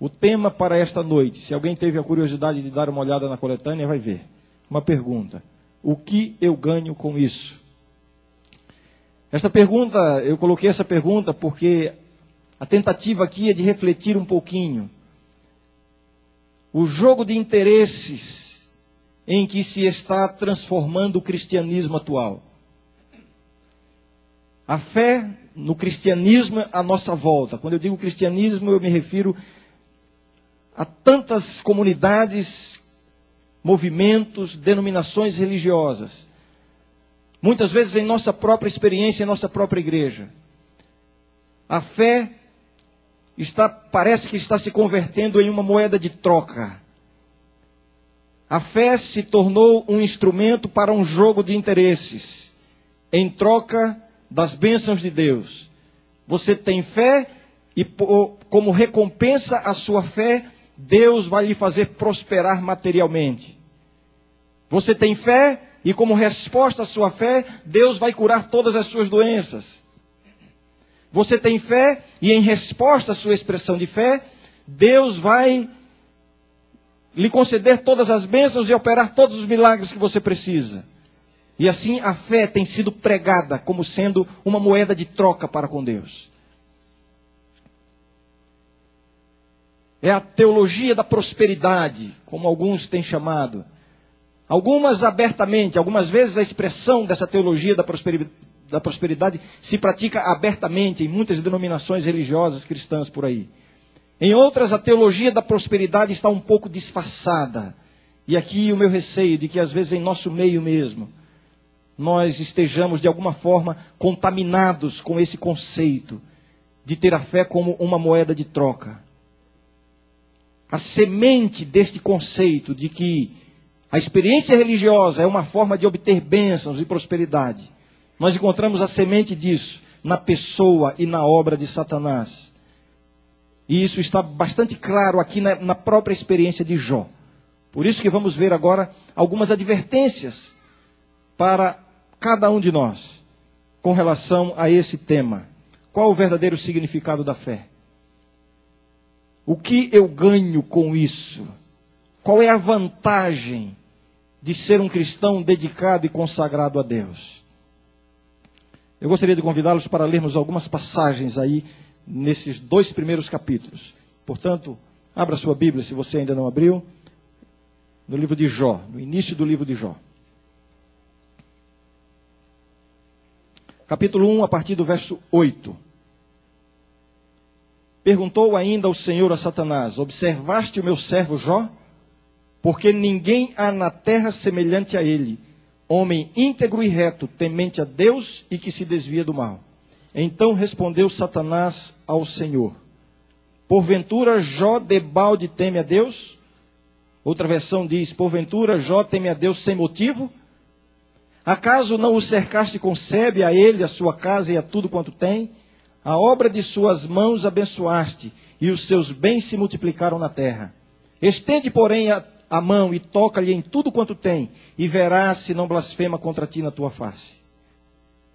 O tema para esta noite, se alguém teve a curiosidade de dar uma olhada na coletânea, vai ver. Uma pergunta: O que eu ganho com isso? Esta pergunta, eu coloquei essa pergunta porque a tentativa aqui é de refletir um pouquinho. O jogo de interesses em que se está transformando o cristianismo atual. A fé no cristianismo à nossa volta. Quando eu digo cristianismo, eu me refiro a tantas comunidades, movimentos, denominações religiosas. Muitas vezes em nossa própria experiência, em nossa própria igreja. A fé está, parece que está se convertendo em uma moeda de troca. A fé se tornou um instrumento para um jogo de interesses, em troca das bênçãos de Deus. Você tem fé e, como recompensa à sua fé, Deus vai lhe fazer prosperar materialmente. Você tem fé e, como resposta à sua fé, Deus vai curar todas as suas doenças. Você tem fé e, em resposta à sua expressão de fé, Deus vai lhe conceder todas as bênçãos e operar todos os milagres que você precisa. E assim a fé tem sido pregada como sendo uma moeda de troca para com Deus. É a teologia da prosperidade, como alguns têm chamado. Algumas abertamente, algumas vezes a expressão dessa teologia da prosperidade, da prosperidade se pratica abertamente em muitas denominações religiosas cristãs por aí. Em outras, a teologia da prosperidade está um pouco disfarçada. E aqui o meu receio de que às vezes em nosso meio mesmo, nós estejamos de alguma forma contaminados com esse conceito de ter a fé como uma moeda de troca. A semente deste conceito de que a experiência religiosa é uma forma de obter bênçãos e prosperidade. Nós encontramos a semente disso na pessoa e na obra de Satanás. E isso está bastante claro aqui na, na própria experiência de Jó. Por isso que vamos ver agora algumas advertências para cada um de nós com relação a esse tema. Qual o verdadeiro significado da fé? O que eu ganho com isso? Qual é a vantagem de ser um cristão dedicado e consagrado a Deus? Eu gostaria de convidá-los para lermos algumas passagens aí nesses dois primeiros capítulos. Portanto, abra sua Bíblia se você ainda não abriu, no livro de Jó, no início do livro de Jó. capítulo 1, a partir do verso 8. Perguntou ainda o Senhor a Satanás: Observaste o meu servo Jó? Porque ninguém há na terra semelhante a ele, homem íntegro e reto, temente a Deus e que se desvia do mal. Então respondeu Satanás ao Senhor: Porventura Jó debalde teme a Deus? Outra versão diz: Porventura Jó teme a Deus sem motivo? Acaso não o cercaste com sebe a ele, a sua casa e a tudo quanto tem? A obra de suas mãos abençoaste, e os seus bens se multiplicaram na terra. Estende, porém, a, a mão e toca-lhe em tudo quanto tem, e verás se não blasfema contra ti na tua face.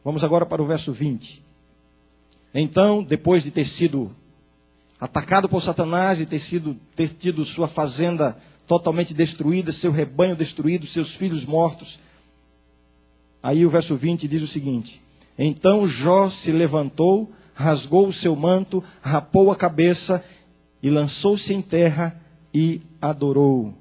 Vamos agora para o verso 20. Então, depois de ter sido atacado por Satanás e ter, sido, ter tido sua fazenda totalmente destruída, seu rebanho destruído, seus filhos mortos, Aí o verso 20 diz o seguinte: Então Jó se levantou, rasgou o seu manto, rapou a cabeça e lançou-se em terra e adorou.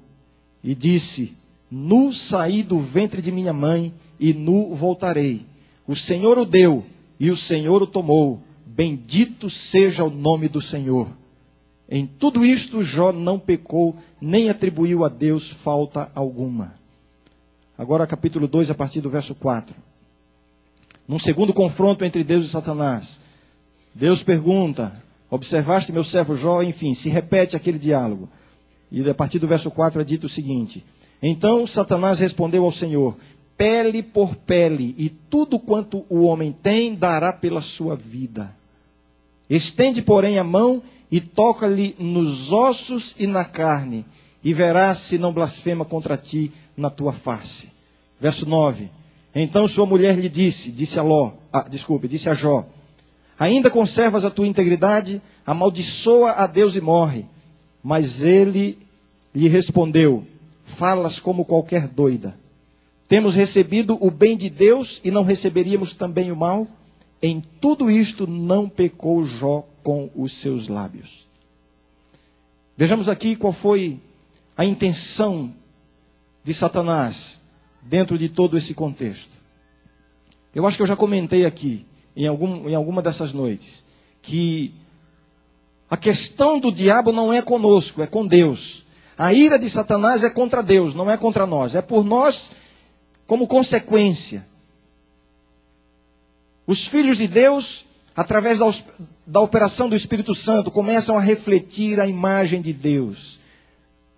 E disse: Nu saí do ventre de minha mãe e nu voltarei. O Senhor o deu e o Senhor o tomou. Bendito seja o nome do Senhor. Em tudo isto Jó não pecou, nem atribuiu a Deus falta alguma. Agora, capítulo 2, a partir do verso 4. Num segundo confronto entre Deus e Satanás, Deus pergunta: Observaste meu servo Jó? Enfim, se repete aquele diálogo. E a partir do verso 4 é dito o seguinte: Então Satanás respondeu ao Senhor: Pele por pele, e tudo quanto o homem tem dará pela sua vida. Estende, porém, a mão e toca-lhe nos ossos e na carne, e verás se não blasfema contra ti na tua face. Verso 9. Então sua mulher lhe disse, disse a Ló, ah, desculpe, disse a Jó: Ainda conservas a tua integridade? Amaldiçoa a Deus e morre. Mas ele lhe respondeu: Falas como qualquer doida. Temos recebido o bem de Deus e não receberíamos também o mal? Em tudo isto não pecou Jó com os seus lábios. Vejamos aqui qual foi a intenção de Satanás dentro de todo esse contexto. Eu acho que eu já comentei aqui, em, algum, em alguma dessas noites, que a questão do diabo não é conosco, é com Deus. A ira de Satanás é contra Deus, não é contra nós. É por nós como consequência. Os filhos de Deus, através da, da operação do Espírito Santo, começam a refletir a imagem de Deus.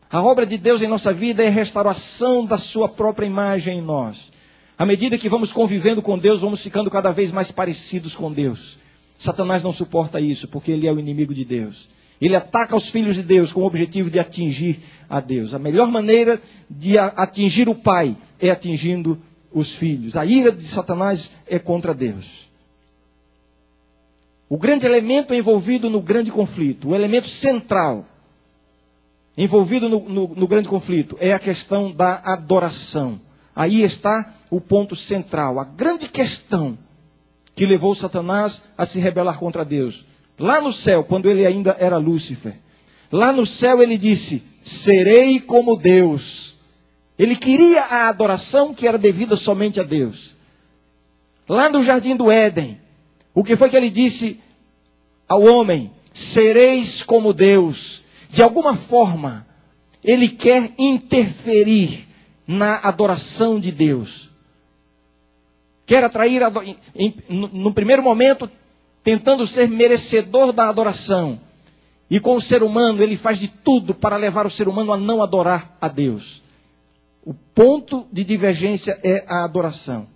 A obra de Deus em nossa vida é a restauração da sua própria imagem em nós. À medida que vamos convivendo com Deus, vamos ficando cada vez mais parecidos com Deus. Satanás não suporta isso, porque ele é o inimigo de Deus. Ele ataca os filhos de Deus com o objetivo de atingir a Deus. A melhor maneira de atingir o Pai é atingindo os filhos. A ira de Satanás é contra Deus. O grande elemento envolvido no grande conflito, o elemento central envolvido no, no, no grande conflito é a questão da adoração. Aí está o ponto central, a grande questão que levou Satanás a se rebelar contra Deus. Lá no céu, quando ele ainda era Lúcifer, lá no céu ele disse: Serei como Deus. Ele queria a adoração que era devida somente a Deus. Lá no jardim do Éden, o que foi que ele disse ao homem? Sereis como Deus. De alguma forma, ele quer interferir na adoração de Deus. Quer atrair, no primeiro momento, tentando ser merecedor da adoração. E com o ser humano, ele faz de tudo para levar o ser humano a não adorar a Deus. O ponto de divergência é a adoração.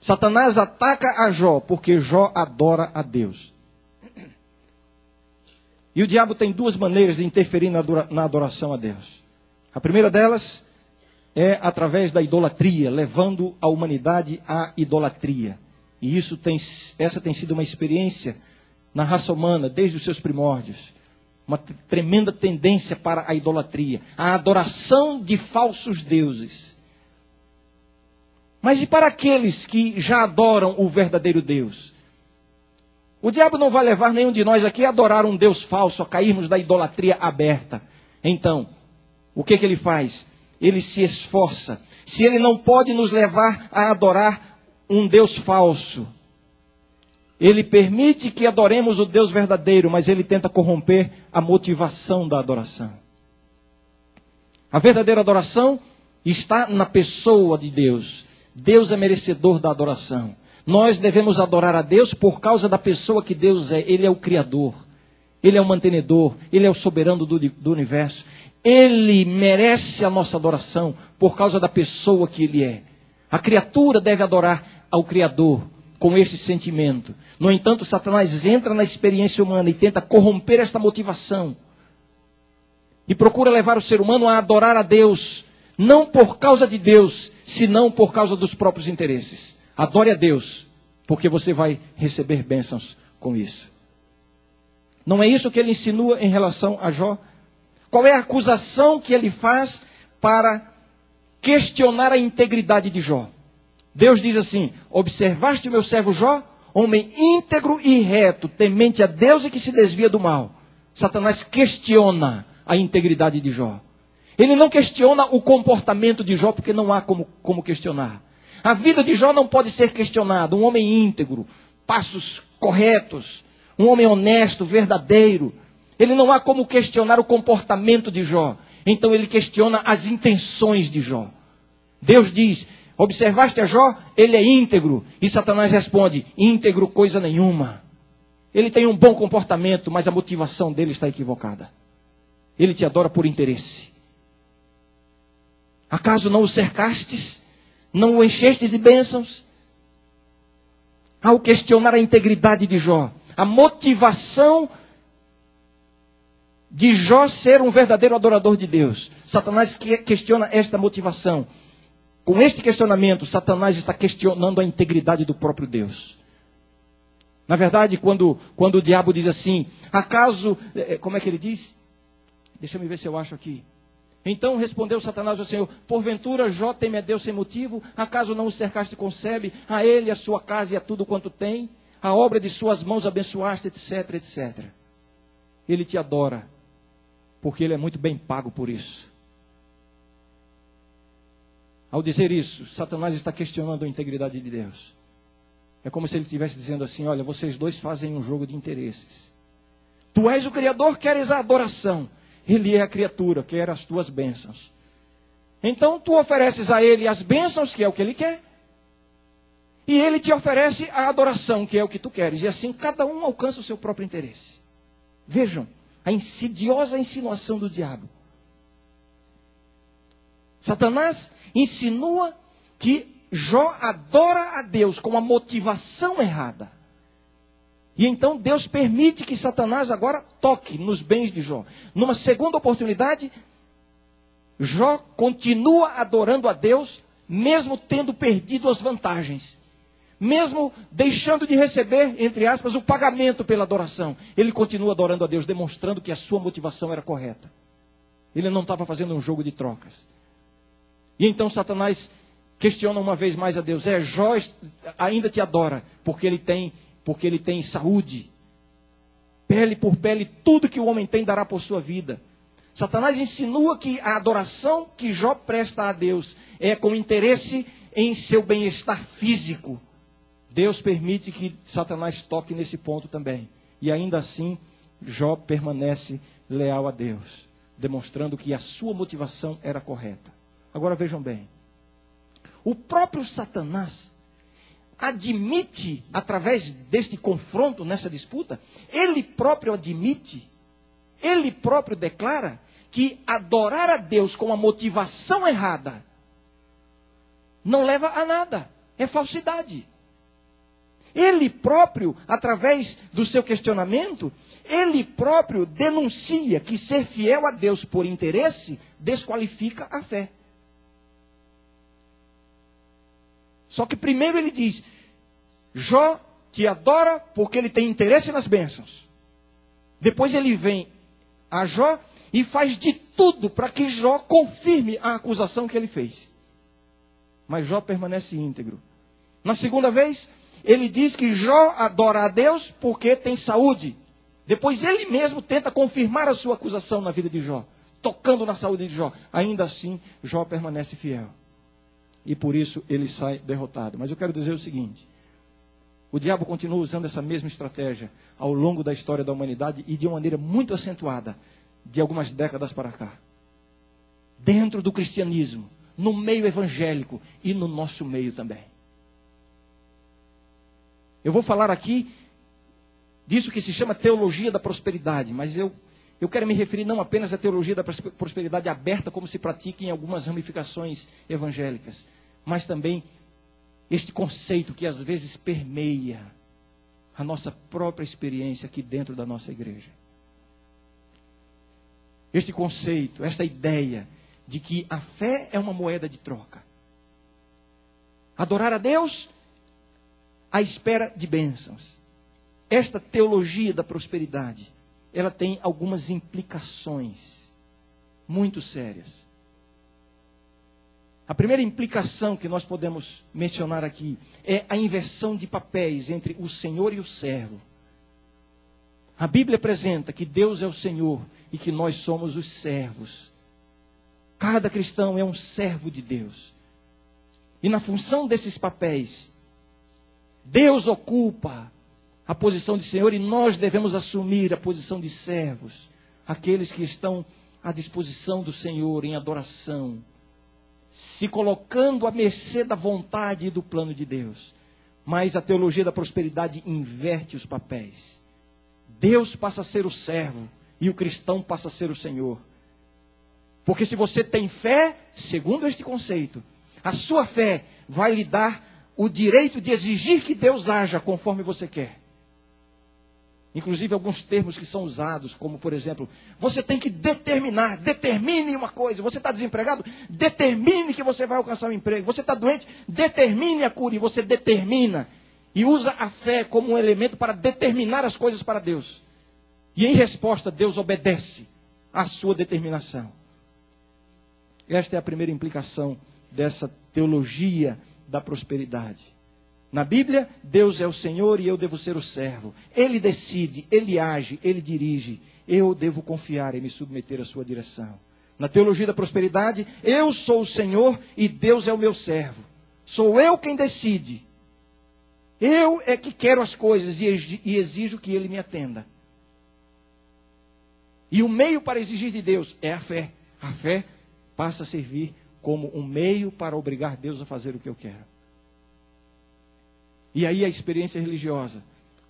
Satanás ataca a Jó porque Jó adora a Deus. E o diabo tem duas maneiras de interferir na adoração a Deus. A primeira delas é através da idolatria, levando a humanidade à idolatria. E isso tem, essa tem sido uma experiência na raça humana desde os seus primórdios uma tremenda tendência para a idolatria, a adoração de falsos deuses. Mas e para aqueles que já adoram o verdadeiro Deus? O diabo não vai levar nenhum de nós aqui a adorar um Deus falso, a cairmos da idolatria aberta. Então, o que, que ele faz? Ele se esforça. Se ele não pode nos levar a adorar um Deus falso, ele permite que adoremos o Deus verdadeiro, mas ele tenta corromper a motivação da adoração. A verdadeira adoração está na pessoa de Deus. Deus é merecedor da adoração. Nós devemos adorar a Deus por causa da pessoa que Deus é. Ele é o Criador, Ele é o mantenedor, Ele é o soberano do, do universo. Ele merece a nossa adoração por causa da pessoa que Ele é. A criatura deve adorar ao Criador com este sentimento. No entanto, Satanás entra na experiência humana e tenta corromper esta motivação. E procura levar o ser humano a adorar a Deus, não por causa de Deus, senão por causa dos próprios interesses. Adore a Deus, porque você vai receber bênçãos com isso. Não é isso que ele insinua em relação a Jó? Qual é a acusação que ele faz para questionar a integridade de Jó? Deus diz assim: Observaste o meu servo Jó, homem íntegro e reto, temente a Deus e que se desvia do mal. Satanás questiona a integridade de Jó. Ele não questiona o comportamento de Jó, porque não há como, como questionar. A vida de Jó não pode ser questionada. Um homem íntegro, passos corretos, um homem honesto, verdadeiro. Ele não há como questionar o comportamento de Jó. Então ele questiona as intenções de Jó. Deus diz: Observaste a Jó? Ele é íntegro. E Satanás responde: íntegro coisa nenhuma. Ele tem um bom comportamento, mas a motivação dele está equivocada. Ele te adora por interesse. Acaso não o cercastes? Não o enchestes de bênçãos? Ao questionar a integridade de Jó, a motivação de Jó ser um verdadeiro adorador de Deus, Satanás questiona esta motivação. Com este questionamento, Satanás está questionando a integridade do próprio Deus. Na verdade, quando, quando o diabo diz assim, acaso, é, é, como é que ele diz? Deixa eu ver se eu acho aqui. Então respondeu Satanás ao Senhor: Porventura Jó teme a Deus sem motivo? Acaso não o cercaste concebe? A ele, a sua casa e a tudo quanto tem? A obra de suas mãos abençoaste, etc, etc. Ele te adora, porque ele é muito bem pago por isso. Ao dizer isso, Satanás está questionando a integridade de Deus. É como se ele estivesse dizendo assim: Olha, vocês dois fazem um jogo de interesses. Tu és o Criador, queres a adoração. Ele é a criatura, quer as tuas bênçãos. Então tu ofereces a ele as bênçãos, que é o que ele quer. E ele te oferece a adoração, que é o que tu queres. E assim cada um alcança o seu próprio interesse. Vejam a insidiosa insinuação do diabo. Satanás insinua que Jó adora a Deus com a motivação errada. E então Deus permite que Satanás agora toque nos bens de Jó. Numa segunda oportunidade, Jó continua adorando a Deus, mesmo tendo perdido as vantagens. Mesmo deixando de receber, entre aspas, o pagamento pela adoração. Ele continua adorando a Deus, demonstrando que a sua motivação era correta. Ele não estava fazendo um jogo de trocas. E então Satanás questiona uma vez mais a Deus: É, Jó ainda te adora, porque ele tem porque ele tem saúde. Pele por pele, tudo que o homem tem dará por sua vida. Satanás insinua que a adoração que Jó presta a Deus é com interesse em seu bem-estar físico. Deus permite que Satanás toque nesse ponto também. E ainda assim, Jó permanece leal a Deus, demonstrando que a sua motivação era correta. Agora vejam bem. O próprio Satanás admite, através deste confronto, nessa disputa, ele próprio admite, ele próprio declara que adorar a Deus com a motivação errada não leva a nada, é falsidade. Ele próprio, através do seu questionamento, ele próprio denuncia que ser fiel a Deus por interesse desqualifica a fé. Só que primeiro ele diz: Jó te adora porque ele tem interesse nas bênçãos. Depois ele vem a Jó e faz de tudo para que Jó confirme a acusação que ele fez. Mas Jó permanece íntegro. Na segunda vez, ele diz que Jó adora a Deus porque tem saúde. Depois ele mesmo tenta confirmar a sua acusação na vida de Jó, tocando na saúde de Jó. Ainda assim, Jó permanece fiel e por isso ele sai derrotado. Mas eu quero dizer o seguinte: o diabo continua usando essa mesma estratégia ao longo da história da humanidade e de uma maneira muito acentuada, de algumas décadas para cá. Dentro do cristianismo, no meio evangélico e no nosso meio também. Eu vou falar aqui disso que se chama teologia da prosperidade, mas eu eu quero me referir não apenas à teologia da prosperidade aberta, como se pratica em algumas ramificações evangélicas, mas também este conceito que às vezes permeia a nossa própria experiência aqui dentro da nossa igreja. Este conceito, esta ideia de que a fé é uma moeda de troca. Adorar a Deus à espera de bênçãos. Esta teologia da prosperidade ela tem algumas implicações muito sérias. A primeira implicação que nós podemos mencionar aqui é a inversão de papéis entre o Senhor e o servo. A Bíblia apresenta que Deus é o Senhor e que nós somos os servos. Cada cristão é um servo de Deus. E na função desses papéis, Deus ocupa a posição de Senhor e nós devemos assumir a posição de servos, aqueles que estão à disposição do Senhor em adoração, se colocando à mercê da vontade e do plano de Deus. Mas a teologia da prosperidade inverte os papéis. Deus passa a ser o servo e o cristão passa a ser o Senhor. Porque se você tem fé, segundo este conceito, a sua fé vai lhe dar o direito de exigir que Deus haja conforme você quer. Inclusive alguns termos que são usados, como por exemplo, você tem que determinar, determine uma coisa. Você está desempregado? Determine que você vai alcançar um emprego. Você está doente? Determine a cura. E você determina. E usa a fé como um elemento para determinar as coisas para Deus. E em resposta, Deus obedece. a sua determinação. Esta é a primeira implicação dessa teologia da prosperidade. Na Bíblia, Deus é o Senhor e eu devo ser o servo. Ele decide, ele age, ele dirige. Eu devo confiar e me submeter à sua direção. Na teologia da prosperidade, eu sou o Senhor e Deus é o meu servo. Sou eu quem decide. Eu é que quero as coisas e exijo que ele me atenda. E o meio para exigir de Deus é a fé. A fé passa a servir como um meio para obrigar Deus a fazer o que eu quero. E aí a experiência religiosa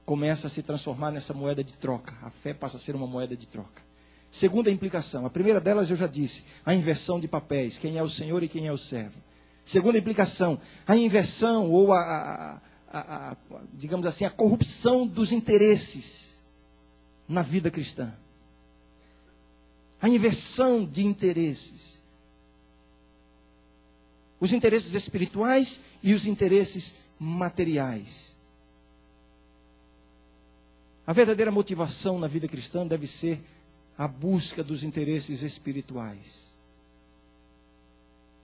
começa a se transformar nessa moeda de troca. A fé passa a ser uma moeda de troca. Segunda implicação, a primeira delas eu já disse, a inversão de papéis, quem é o Senhor e quem é o servo. Segunda implicação, a inversão ou a, a, a, digamos assim, a corrupção dos interesses na vida cristã. A inversão de interesses. Os interesses espirituais e os interesses materiais. A verdadeira motivação na vida cristã deve ser a busca dos interesses espirituais.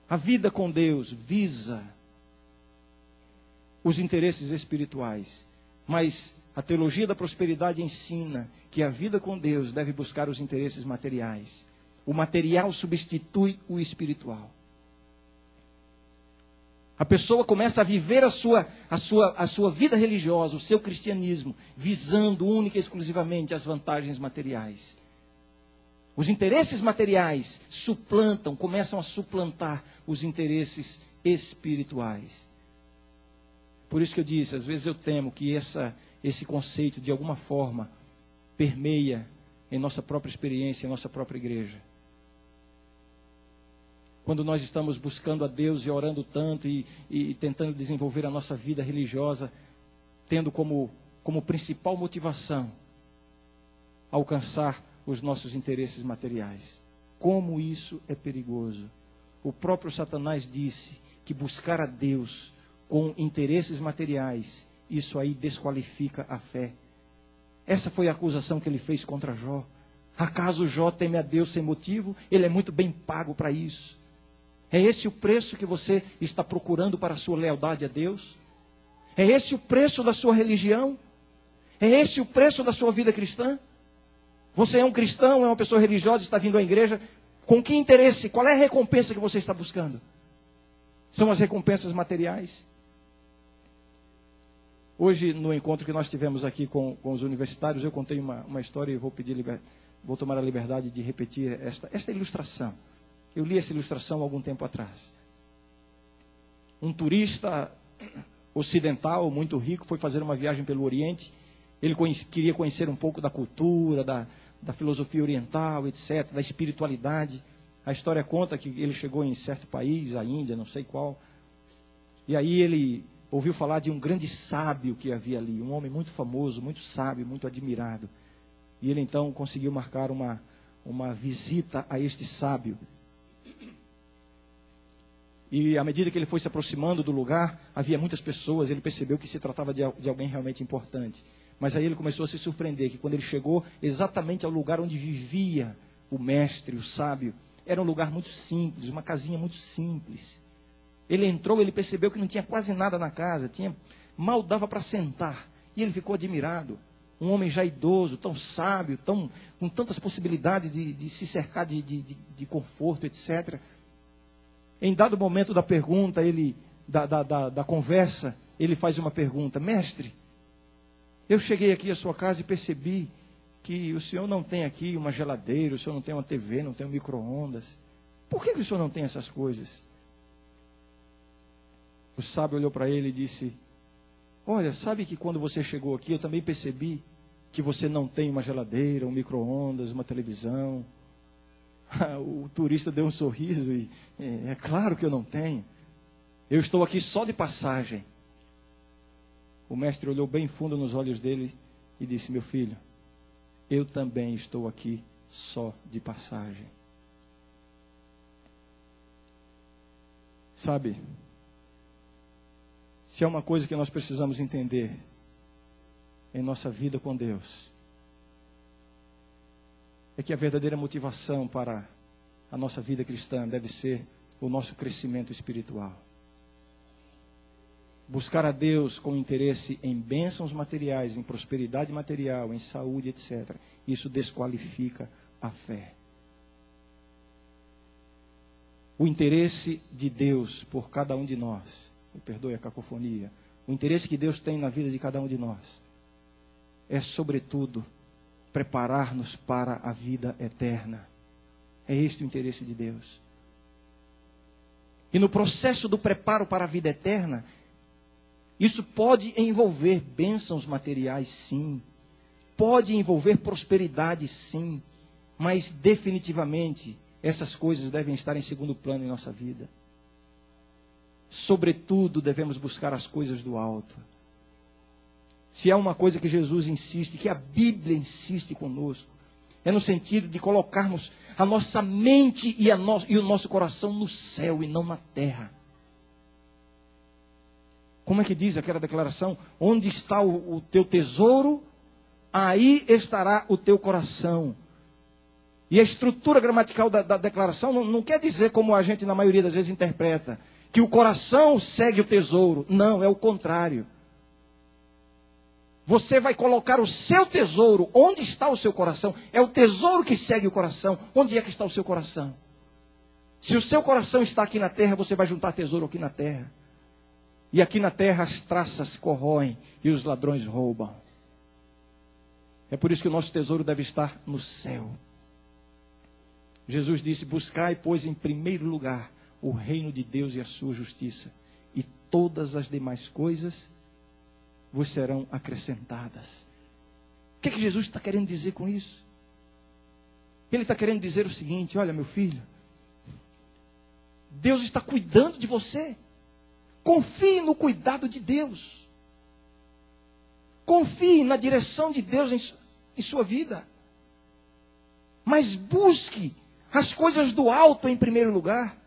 A vida com Deus visa os interesses espirituais, mas a teologia da prosperidade ensina que a vida com Deus deve buscar os interesses materiais. O material substitui o espiritual. A pessoa começa a viver a sua, a, sua, a sua vida religiosa, o seu cristianismo, visando única e exclusivamente as vantagens materiais. Os interesses materiais suplantam, começam a suplantar os interesses espirituais. Por isso que eu disse, às vezes eu temo que essa, esse conceito, de alguma forma, permeia em nossa própria experiência, em nossa própria igreja quando nós estamos buscando a Deus e orando tanto e, e tentando desenvolver a nossa vida religiosa, tendo como, como principal motivação alcançar os nossos interesses materiais. Como isso é perigoso. O próprio Satanás disse que buscar a Deus com interesses materiais, isso aí desqualifica a fé. Essa foi a acusação que ele fez contra Jó. Acaso Jó teme a Deus sem motivo? Ele é muito bem pago para isso. É esse o preço que você está procurando para a sua lealdade a Deus? É esse o preço da sua religião? É esse o preço da sua vida cristã? Você é um cristão, é uma pessoa religiosa, está vindo à igreja. Com que interesse? Qual é a recompensa que você está buscando? São as recompensas materiais? Hoje, no encontro que nós tivemos aqui com, com os universitários, eu contei uma, uma história e vou pedir vou tomar a liberdade de repetir esta, esta ilustração. Eu li essa ilustração algum tempo atrás. Um turista ocidental, muito rico, foi fazer uma viagem pelo Oriente. Ele queria conhecer um pouco da cultura, da, da filosofia oriental, etc., da espiritualidade. A história conta que ele chegou em certo país, a Índia, não sei qual. E aí ele ouviu falar de um grande sábio que havia ali, um homem muito famoso, muito sábio, muito admirado. E ele então conseguiu marcar uma, uma visita a este sábio. E à medida que ele foi se aproximando do lugar, havia muitas pessoas, ele percebeu que se tratava de, de alguém realmente importante. Mas aí ele começou a se surpreender que quando ele chegou exatamente ao lugar onde vivia o mestre, o sábio, era um lugar muito simples, uma casinha muito simples. Ele entrou, ele percebeu que não tinha quase nada na casa, tinha mal dava para sentar. E ele ficou admirado. Um homem já idoso, tão sábio, tão, com tantas possibilidades de, de se cercar de, de, de conforto, etc. Em dado momento da pergunta, ele, da, da, da, da conversa, ele faz uma pergunta: Mestre, eu cheguei aqui à sua casa e percebi que o senhor não tem aqui uma geladeira, o senhor não tem uma TV, não tem um micro-ondas. Por que, que o senhor não tem essas coisas? O sábio olhou para ele e disse: Olha, sabe que quando você chegou aqui eu também percebi que você não tem uma geladeira, um micro-ondas, uma televisão, o turista deu um sorriso e é, é claro que eu não tenho. Eu estou aqui só de passagem. O mestre olhou bem fundo nos olhos dele e disse: Meu filho, eu também estou aqui só de passagem. Sabe, se é uma coisa que nós precisamos entender em nossa vida com Deus, é que a verdadeira motivação para a nossa vida cristã deve ser o nosso crescimento espiritual. Buscar a Deus com interesse em bênçãos materiais, em prosperidade material, em saúde, etc. Isso desqualifica a fé. O interesse de Deus por cada um de nós, me perdoe a cacofonia, o interesse que Deus tem na vida de cada um de nós é, sobretudo, preparar-nos para a vida eterna. É este o interesse de Deus. E no processo do preparo para a vida eterna, isso pode envolver bênçãos materiais, sim. Pode envolver prosperidade, sim. Mas, definitivamente, essas coisas devem estar em segundo plano em nossa vida. Sobretudo, devemos buscar as coisas do alto. Se há uma coisa que Jesus insiste, que a Bíblia insiste conosco, é no sentido de colocarmos a nossa mente e, no, e o nosso coração no céu e não na terra. Como é que diz aquela declaração? Onde está o, o teu tesouro, aí estará o teu coração. E a estrutura gramatical da, da declaração não, não quer dizer, como a gente na maioria das vezes interpreta, que o coração segue o tesouro. Não, é o contrário. Você vai colocar o seu tesouro. Onde está o seu coração? É o tesouro que segue o coração. Onde é que está o seu coração? Se o seu coração está aqui na terra, você vai juntar tesouro aqui na terra. E aqui na terra as traças corroem e os ladrões roubam. É por isso que o nosso tesouro deve estar no céu. Jesus disse: Buscai, pois, em primeiro lugar o reino de Deus e a sua justiça, e todas as demais coisas vos serão acrescentadas. O que, é que Jesus está querendo dizer com isso? Ele está querendo dizer o seguinte: olha, meu filho, Deus está cuidando de você. Confie no cuidado de Deus. Confie na direção de Deus em, em sua vida. Mas busque as coisas do alto em primeiro lugar.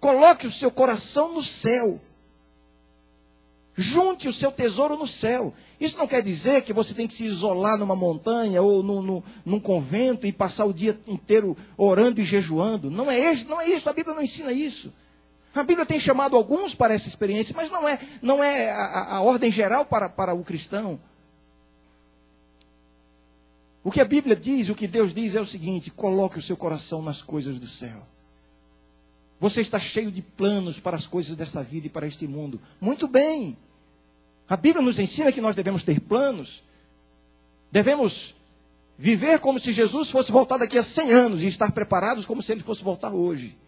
Coloque o seu coração no céu. Junte o seu tesouro no céu. Isso não quer dizer que você tem que se isolar numa montanha ou no, no, num convento e passar o dia inteiro orando e jejuando. Não é, não é isso. A Bíblia não ensina isso. A Bíblia tem chamado alguns para essa experiência, mas não é, não é a, a ordem geral para, para o cristão. O que a Bíblia diz, o que Deus diz é o seguinte: coloque o seu coração nas coisas do céu. Você está cheio de planos para as coisas desta vida e para este mundo. Muito bem. A Bíblia nos ensina que nós devemos ter planos. Devemos viver como se Jesus fosse voltar daqui a 100 anos e estar preparados como se ele fosse voltar hoje.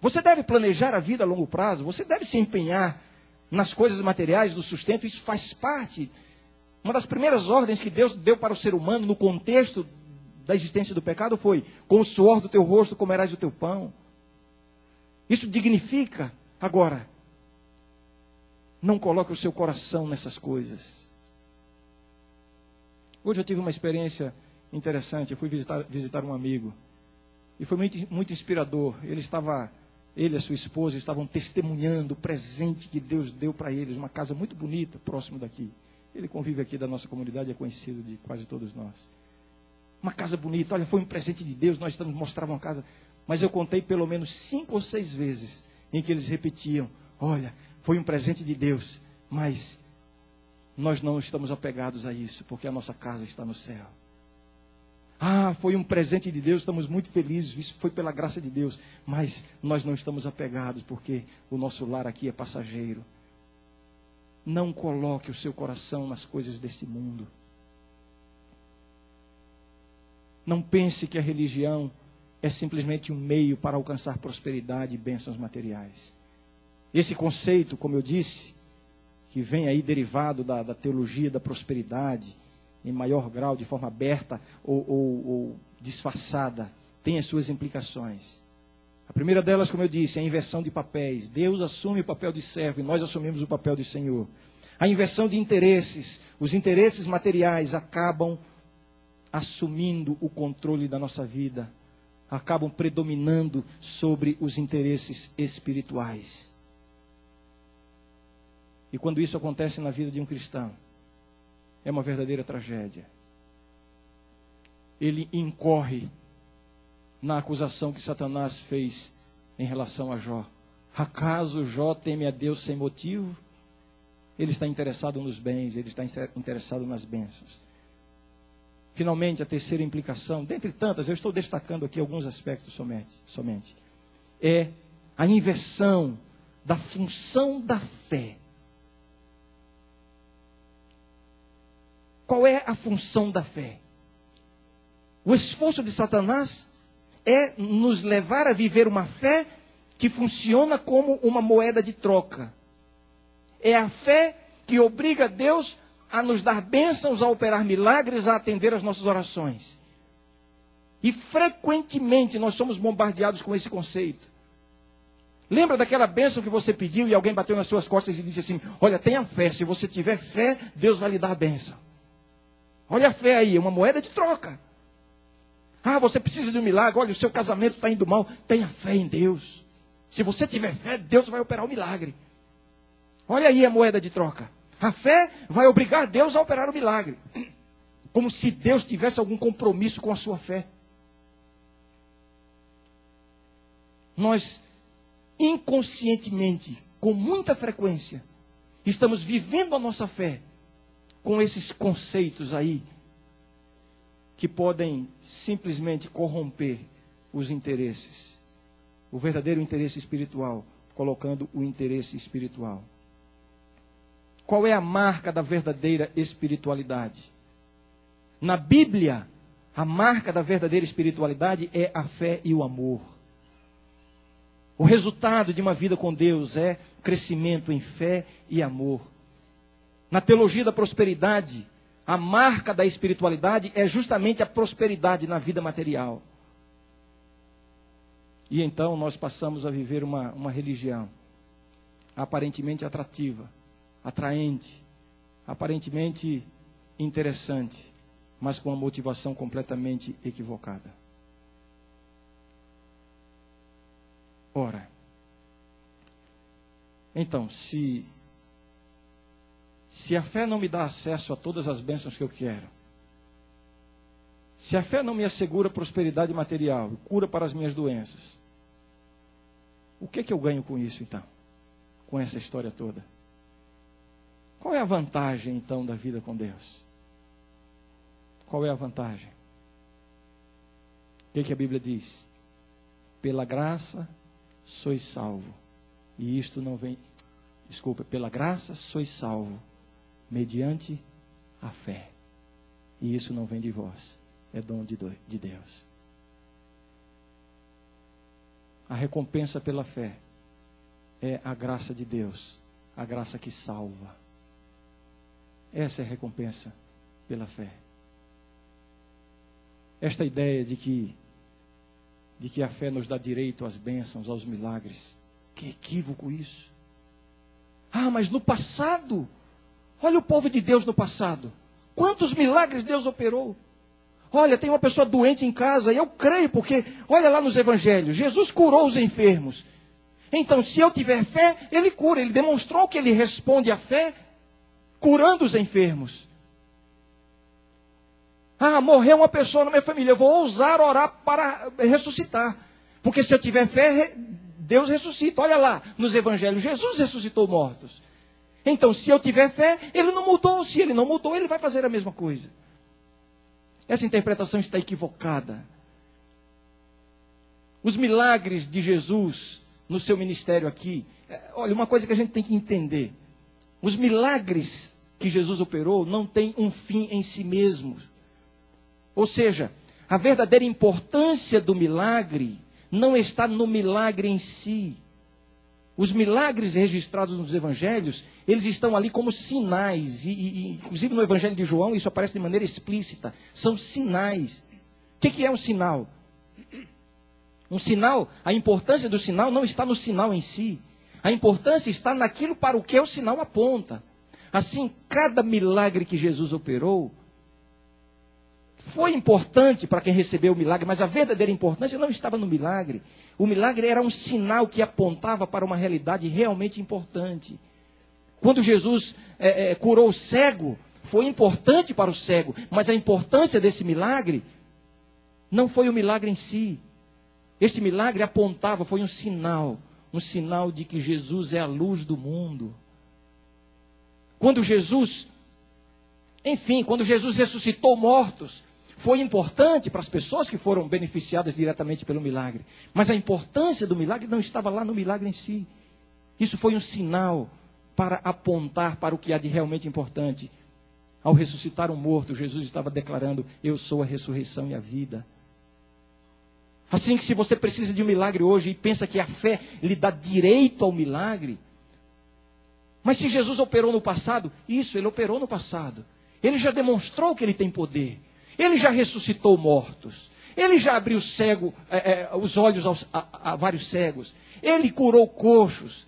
Você deve planejar a vida a longo prazo, você deve se empenhar nas coisas materiais, do sustento, isso faz parte. Uma das primeiras ordens que Deus deu para o ser humano no contexto da existência do pecado foi: com o suor do teu rosto comerás o teu pão. Isso dignifica. Agora, não coloque o seu coração nessas coisas. Hoje eu tive uma experiência interessante. Eu fui visitar, visitar um amigo. E foi muito, muito inspirador. Ele estava, ele e a sua esposa estavam testemunhando o presente que Deus deu para eles. Uma casa muito bonita, próximo daqui. Ele convive aqui da nossa comunidade, é conhecido de quase todos nós. Uma casa bonita, olha, foi um presente de Deus, nós estamos mostrando uma casa. Mas eu contei pelo menos cinco ou seis vezes em que eles repetiam: olha, foi um presente de Deus, mas nós não estamos apegados a isso, porque a nossa casa está no céu. Ah, foi um presente de Deus, estamos muito felizes, isso foi pela graça de Deus, mas nós não estamos apegados, porque o nosso lar aqui é passageiro. Não coloque o seu coração nas coisas deste mundo. Não pense que a religião é simplesmente um meio para alcançar prosperidade e bênçãos materiais. Esse conceito, como eu disse, que vem aí derivado da, da teologia da prosperidade, em maior grau, de forma aberta ou, ou, ou disfarçada, tem as suas implicações. A primeira delas, como eu disse, é a inversão de papéis. Deus assume o papel de servo e nós assumimos o papel de Senhor. A inversão de interesses. Os interesses materiais acabam assumindo o controle da nossa vida, acabam predominando sobre os interesses espirituais. E quando isso acontece na vida de um cristão, é uma verdadeira tragédia. ele incorre na acusação que Satanás fez em relação a Jó. Acaso Jó teme a Deus sem motivo? Ele está interessado nos bens, ele está interessado nas bênçãos. Finalmente, a terceira implicação, dentre tantas, eu estou destacando aqui alguns aspectos somente, somente é a inversão da função da fé. Qual é a função da fé? O esforço de Satanás é nos levar a viver uma fé que funciona como uma moeda de troca. É a fé que obriga Deus a nos dar bênçãos, a operar milagres, a atender às nossas orações. E frequentemente nós somos bombardeados com esse conceito. Lembra daquela bênção que você pediu e alguém bateu nas suas costas e disse assim: Olha, tenha fé, se você tiver fé, Deus vai lhe dar a bênção. Olha a fé aí, é uma moeda de troca. Ah, você precisa de um milagre, olha, o seu casamento está indo mal. Tenha fé em Deus. Se você tiver fé, Deus vai operar o milagre. Olha aí a moeda de troca. A fé vai obrigar Deus a operar o milagre. Como se Deus tivesse algum compromisso com a sua fé. Nós, inconscientemente, com muita frequência, estamos vivendo a nossa fé com esses conceitos aí que podem simplesmente corromper os interesses. O verdadeiro interesse espiritual, colocando o interesse espiritual. Qual é a marca da verdadeira espiritualidade? Na Bíblia, a marca da verdadeira espiritualidade é a fé e o amor. O resultado de uma vida com Deus é crescimento em fé e amor. Na teologia da prosperidade, a marca da espiritualidade é justamente a prosperidade na vida material. E então nós passamos a viver uma, uma religião aparentemente atrativa, atraente, aparentemente interessante, mas com uma motivação completamente equivocada. Ora, então, se se a fé não me dá acesso a todas as bênçãos que eu quero, se a fé não me assegura prosperidade material, cura para as minhas doenças, o que é que eu ganho com isso então? Com essa história toda? Qual é a vantagem, então, da vida com Deus? Qual é a vantagem? O que, que a Bíblia diz? Pela graça sois salvo. E isto não vem. Desculpa, pela graça sois salvo, mediante a fé. E isso não vem de vós, é dom de Deus. A recompensa pela fé é a graça de Deus, a graça que salva. Essa é a recompensa pela fé. Esta ideia de que de que a fé nos dá direito às bênçãos, aos milagres. Que equívoco isso. Ah, mas no passado, olha o povo de Deus no passado. Quantos milagres Deus operou? Olha, tem uma pessoa doente em casa, e eu creio, porque, olha lá nos evangelhos, Jesus curou os enfermos. Então, se eu tiver fé, ele cura. Ele demonstrou que ele responde à fé curando os enfermos. Ah, morreu uma pessoa na minha família, eu vou ousar orar para ressuscitar. Porque se eu tiver fé, Deus ressuscita. Olha lá, nos evangelhos, Jesus ressuscitou mortos. Então, se eu tiver fé, ele não mudou. Se ele não mudou, ele vai fazer a mesma coisa. Essa interpretação está equivocada. Os milagres de Jesus no seu ministério aqui, é, olha, uma coisa que a gente tem que entender. Os milagres que Jesus operou não têm um fim em si mesmos. Ou seja, a verdadeira importância do milagre não está no milagre em si. Os milagres registrados nos evangelhos, eles estão ali como sinais, e, e, inclusive no evangelho de João isso aparece de maneira explícita. São sinais. O que, que é um sinal? Um sinal, a importância do sinal não está no sinal em si, a importância está naquilo para o que o sinal aponta. Assim, cada milagre que Jesus operou foi importante para quem recebeu o milagre, mas a verdadeira importância não estava no milagre. O milagre era um sinal que apontava para uma realidade realmente importante. Quando Jesus é, é, curou o cego, foi importante para o cego, mas a importância desse milagre Não foi o milagre em si. Este milagre apontava, foi um sinal, um sinal de que Jesus é a luz do mundo. Quando Jesus, enfim, quando Jesus ressuscitou mortos, foi importante para as pessoas que foram beneficiadas diretamente pelo milagre. Mas a importância do milagre não estava lá no milagre em si. Isso foi um sinal para apontar para o que há de realmente importante. Ao ressuscitar um morto, Jesus estava declarando: Eu sou a ressurreição e a vida. Assim que se você precisa de um milagre hoje e pensa que a fé lhe dá direito ao milagre, mas se Jesus operou no passado, isso, ele operou no passado. Ele já demonstrou que ele tem poder. Ele já ressuscitou mortos. Ele já abriu cego, é, é, os olhos aos, a, a vários cegos. Ele curou coxos.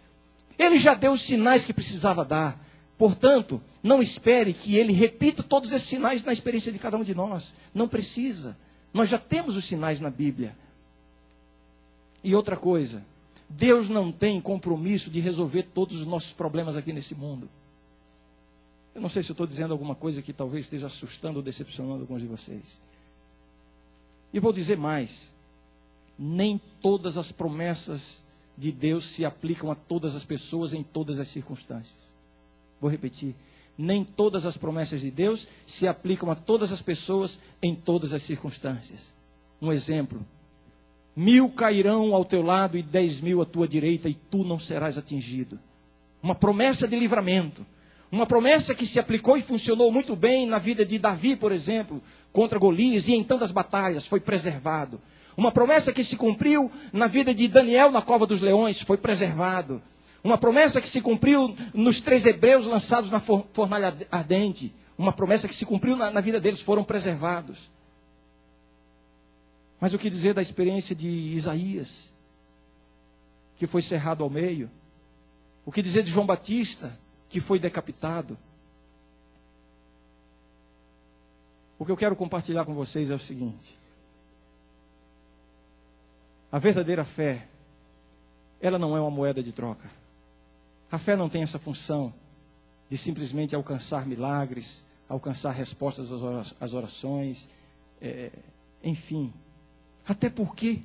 Ele já deu os sinais que precisava dar. Portanto, não espere que ele repita todos esses sinais na experiência de cada um de nós. Não precisa. Nós já temos os sinais na Bíblia. E outra coisa, Deus não tem compromisso de resolver todos os nossos problemas aqui nesse mundo. Eu não sei se estou dizendo alguma coisa que talvez esteja assustando ou decepcionando alguns de vocês. E vou dizer mais: nem todas as promessas de Deus se aplicam a todas as pessoas em todas as circunstâncias. Vou repetir: nem todas as promessas de Deus se aplicam a todas as pessoas em todas as circunstâncias. Um exemplo: mil cairão ao teu lado e dez mil à tua direita, e tu não serás atingido. Uma promessa de livramento. Uma promessa que se aplicou e funcionou muito bem na vida de Davi, por exemplo, contra Golias e em tantas batalhas, foi preservado. Uma promessa que se cumpriu na vida de Daniel na cova dos leões, foi preservado. Uma promessa que se cumpriu nos três hebreus lançados na fornalha ardente. Uma promessa que se cumpriu na, na vida deles, foram preservados. Mas o que dizer da experiência de Isaías, que foi cerrado ao meio? O que dizer de João Batista, que foi decapitado. O que eu quero compartilhar com vocês é o seguinte: a verdadeira fé, ela não é uma moeda de troca. A fé não tem essa função de simplesmente alcançar milagres, alcançar respostas às orações, é, enfim. Até porque,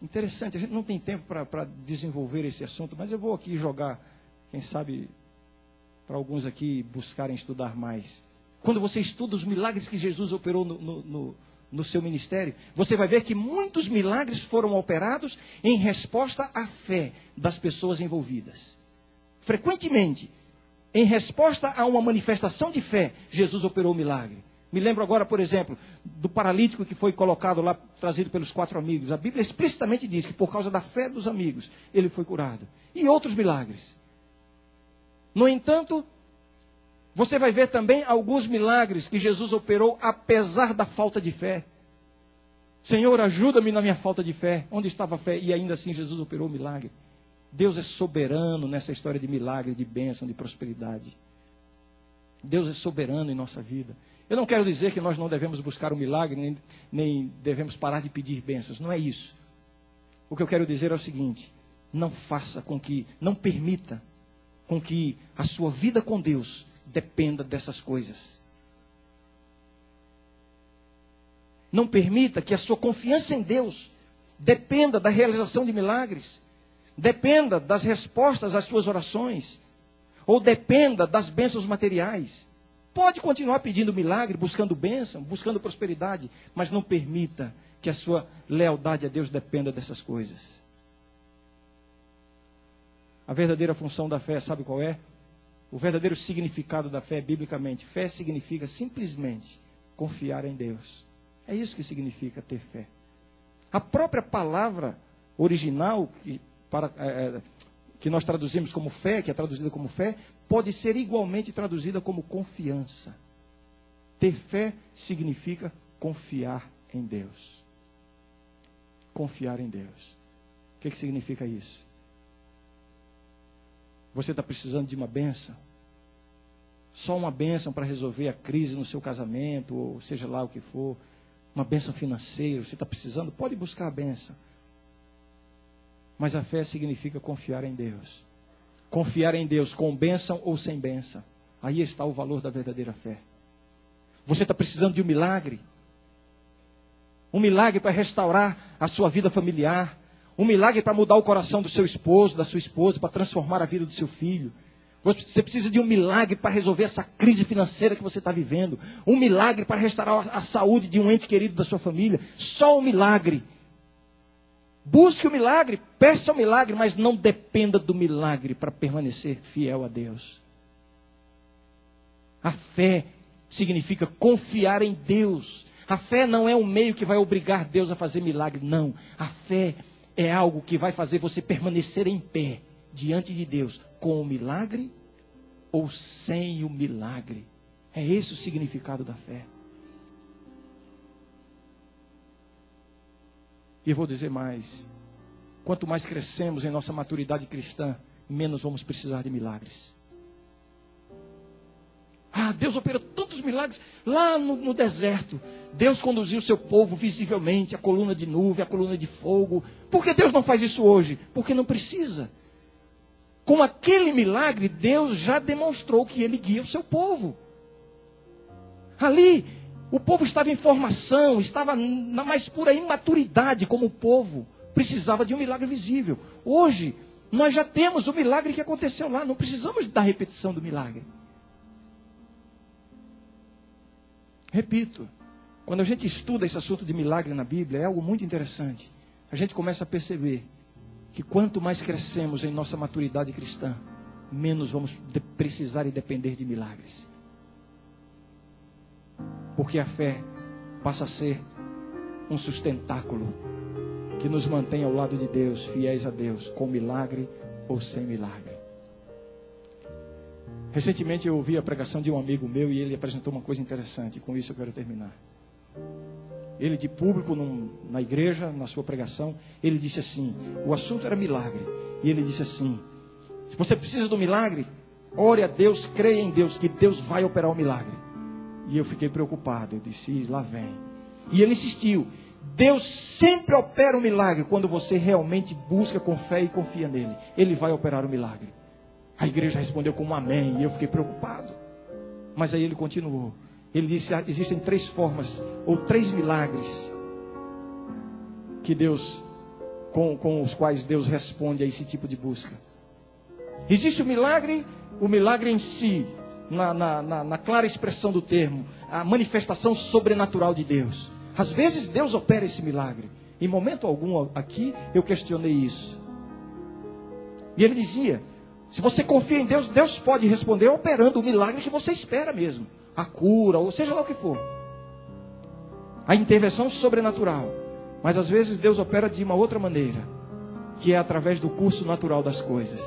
interessante, a gente não tem tempo para desenvolver esse assunto, mas eu vou aqui jogar, quem sabe, para alguns aqui buscarem estudar mais. Quando você estuda os milagres que Jesus operou no, no, no, no seu ministério, você vai ver que muitos milagres foram operados em resposta à fé das pessoas envolvidas. Frequentemente, em resposta a uma manifestação de fé, Jesus operou o milagre. Me lembro agora, por exemplo, do paralítico que foi colocado lá, trazido pelos quatro amigos. A Bíblia explicitamente diz que por causa da fé dos amigos, ele foi curado. E outros milagres. No entanto, você vai ver também alguns milagres que Jesus operou apesar da falta de fé. Senhor, ajuda-me na minha falta de fé. Onde estava a fé? E ainda assim Jesus operou o milagre. Deus é soberano nessa história de milagre, de bênção, de prosperidade. Deus é soberano em nossa vida. Eu não quero dizer que nós não devemos buscar o um milagre, nem, nem devemos parar de pedir bênçãos. Não é isso. O que eu quero dizer é o seguinte: não faça com que, não permita com que a sua vida com Deus dependa dessas coisas. Não permita que a sua confiança em Deus dependa da realização de milagres, dependa das respostas às suas orações, ou dependa das bênçãos materiais. Pode continuar pedindo milagre, buscando bênção, buscando prosperidade, mas não permita que a sua lealdade a Deus dependa dessas coisas. A verdadeira função da fé, sabe qual é? O verdadeiro significado da fé, biblicamente. Fé significa simplesmente confiar em Deus. É isso que significa ter fé. A própria palavra original, que, para, é, é, que nós traduzimos como fé, que é traduzida como fé, pode ser igualmente traduzida como confiança. Ter fé significa confiar em Deus. Confiar em Deus. O que, que significa isso? Você está precisando de uma benção? Só uma benção para resolver a crise no seu casamento, ou seja lá o que for. Uma benção financeira, você está precisando? Pode buscar a benção. Mas a fé significa confiar em Deus. Confiar em Deus com bênção ou sem bênção. Aí está o valor da verdadeira fé. Você está precisando de um milagre? um milagre para restaurar a sua vida familiar, um milagre para mudar o coração do seu esposo, da sua esposa, para transformar a vida do seu filho. Você precisa de um milagre para resolver essa crise financeira que você está vivendo. Um milagre para restaurar a saúde de um ente querido da sua família. Só um milagre. Busque o milagre, peça o milagre, mas não dependa do milagre para permanecer fiel a Deus. A fé significa confiar em Deus. A fé não é um meio que vai obrigar Deus a fazer milagre, não. A fé é algo que vai fazer você permanecer em pé diante de Deus, com o milagre ou sem o milagre. É esse o significado da fé. E vou dizer mais: quanto mais crescemos em nossa maturidade cristã, menos vamos precisar de milagres. Ah, Deus operou tantos milagres lá no, no deserto. Deus conduziu o seu povo visivelmente, a coluna de nuvem, a coluna de fogo. Por que Deus não faz isso hoje? Porque não precisa. Com aquele milagre, Deus já demonstrou que ele guia o seu povo. Ali, o povo estava em formação, estava na mais pura imaturidade como o povo. Precisava de um milagre visível. Hoje, nós já temos o milagre que aconteceu lá, não precisamos da repetição do milagre. Repito, quando a gente estuda esse assunto de milagre na Bíblia, é algo muito interessante. A gente começa a perceber que quanto mais crescemos em nossa maturidade cristã, menos vamos precisar e depender de milagres. Porque a fé passa a ser um sustentáculo que nos mantém ao lado de Deus, fiéis a Deus, com milagre ou sem milagre. Recentemente eu ouvi a pregação de um amigo meu e ele apresentou uma coisa interessante, com isso eu quero terminar. Ele de público num, na igreja, na sua pregação, ele disse assim: o assunto era milagre. E ele disse assim: se você precisa do milagre, ore a Deus, creia em Deus, que Deus vai operar o milagre. E eu fiquei preocupado. Eu disse: lá vem. E ele insistiu: Deus sempre opera o milagre quando você realmente busca com fé e confia nele. Ele vai operar o milagre. A igreja respondeu com um amém. E eu fiquei preocupado. Mas aí ele continuou. Ele disse: ah, existem três formas, ou três milagres, que Deus, com, com os quais Deus responde a esse tipo de busca. Existe o milagre, o milagre em si, na, na, na, na clara expressão do termo, a manifestação sobrenatural de Deus. Às vezes Deus opera esse milagre. Em momento algum aqui eu questionei isso. E ele dizia: se você confia em Deus, Deus pode responder operando o milagre que você espera mesmo a cura, ou seja lá o que for. A intervenção sobrenatural. Mas às vezes Deus opera de uma outra maneira, que é através do curso natural das coisas.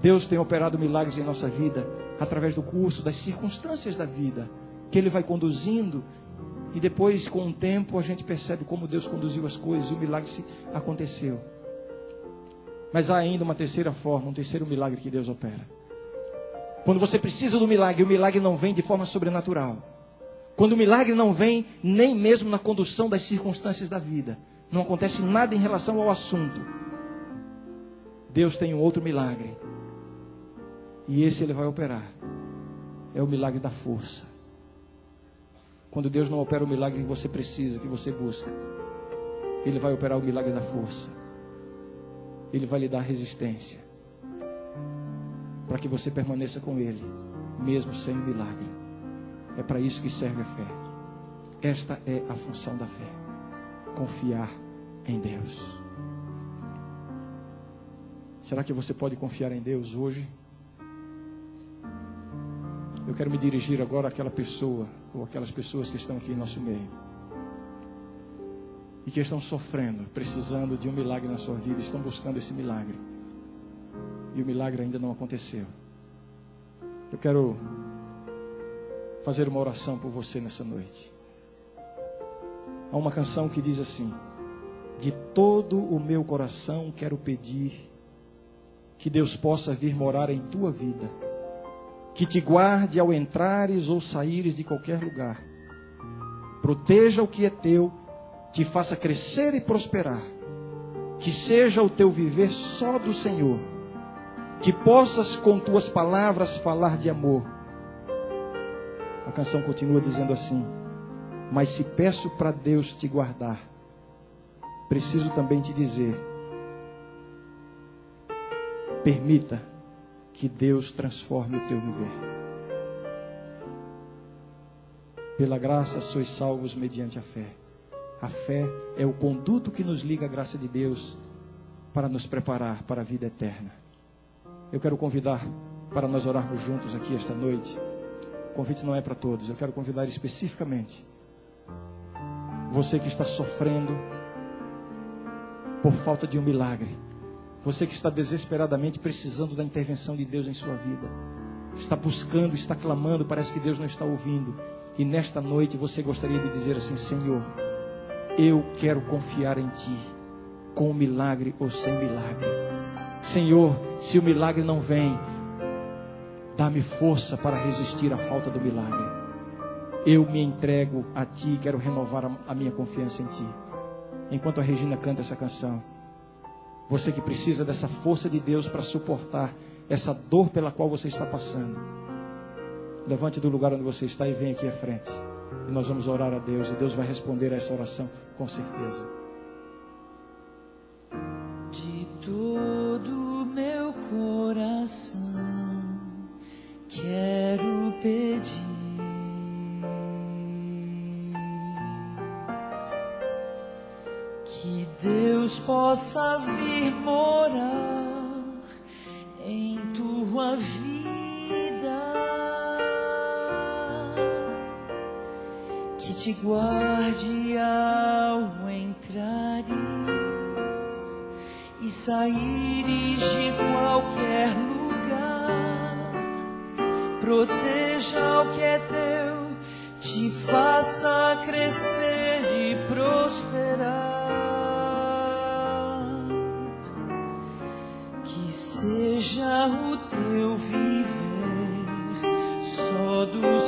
Deus tem operado milagres em nossa vida através do curso das circunstâncias da vida, que Ele vai conduzindo e depois, com o tempo, a gente percebe como Deus conduziu as coisas e o milagre se aconteceu. Mas há ainda uma terceira forma, um terceiro milagre que Deus opera. Quando você precisa do milagre, o milagre não vem de forma sobrenatural. Quando o milagre não vem nem mesmo na condução das circunstâncias da vida, não acontece nada em relação ao assunto. Deus tem um outro milagre. E esse ele vai operar. É o milagre da força. Quando Deus não opera o milagre que você precisa, que você busca, Ele vai operar o milagre da força. Ele vai lhe dar resistência para que você permaneça com Ele, mesmo sem o milagre. É para isso que serve a fé. Esta é a função da fé: confiar em Deus. Será que você pode confiar em Deus hoje? Eu quero me dirigir agora àquela pessoa, ou aquelas pessoas que estão aqui em nosso meio, e que estão sofrendo, precisando de um milagre na sua vida, estão buscando esse milagre e o milagre ainda não aconteceu. Eu quero fazer uma oração por você nessa noite. Há uma canção que diz assim: De todo o meu coração quero pedir que Deus possa vir morar em tua vida, que te guarde ao entrares ou saíres de qualquer lugar, proteja o que é teu, te faça crescer e prosperar, que seja o teu viver só do Senhor. Que possas com tuas palavras falar de amor. A canção continua dizendo assim: Mas se peço para Deus te guardar, preciso também te dizer: permita que Deus transforme o teu viver. Pela graça sois salvos mediante a fé. A fé é o conduto que nos liga à graça de Deus para nos preparar para a vida eterna. Eu quero convidar para nós orarmos juntos aqui esta noite. O convite não é para todos, eu quero convidar especificamente você que está sofrendo por falta de um milagre. Você que está desesperadamente precisando da intervenção de Deus em sua vida. Está buscando, está clamando, parece que Deus não está ouvindo. E nesta noite você gostaria de dizer assim: Senhor, eu quero confiar em Ti, com milagre ou sem milagre. Senhor, se o milagre não vem, dá-me força para resistir à falta do milagre. Eu me entrego a Ti, quero renovar a minha confiança em Ti. Enquanto a Regina canta essa canção, você que precisa dessa força de Deus para suportar essa dor pela qual você está passando, levante do lugar onde você está e venha aqui à frente. E nós vamos orar a Deus, e Deus vai responder a essa oração com certeza. De todo meu coração quero pedir Deus possa vir morar em tua vida, que te guarde ao entrares e saíres de qualquer lugar, proteja o que é teu, te faça crescer e prosperar. Seja o teu viver só do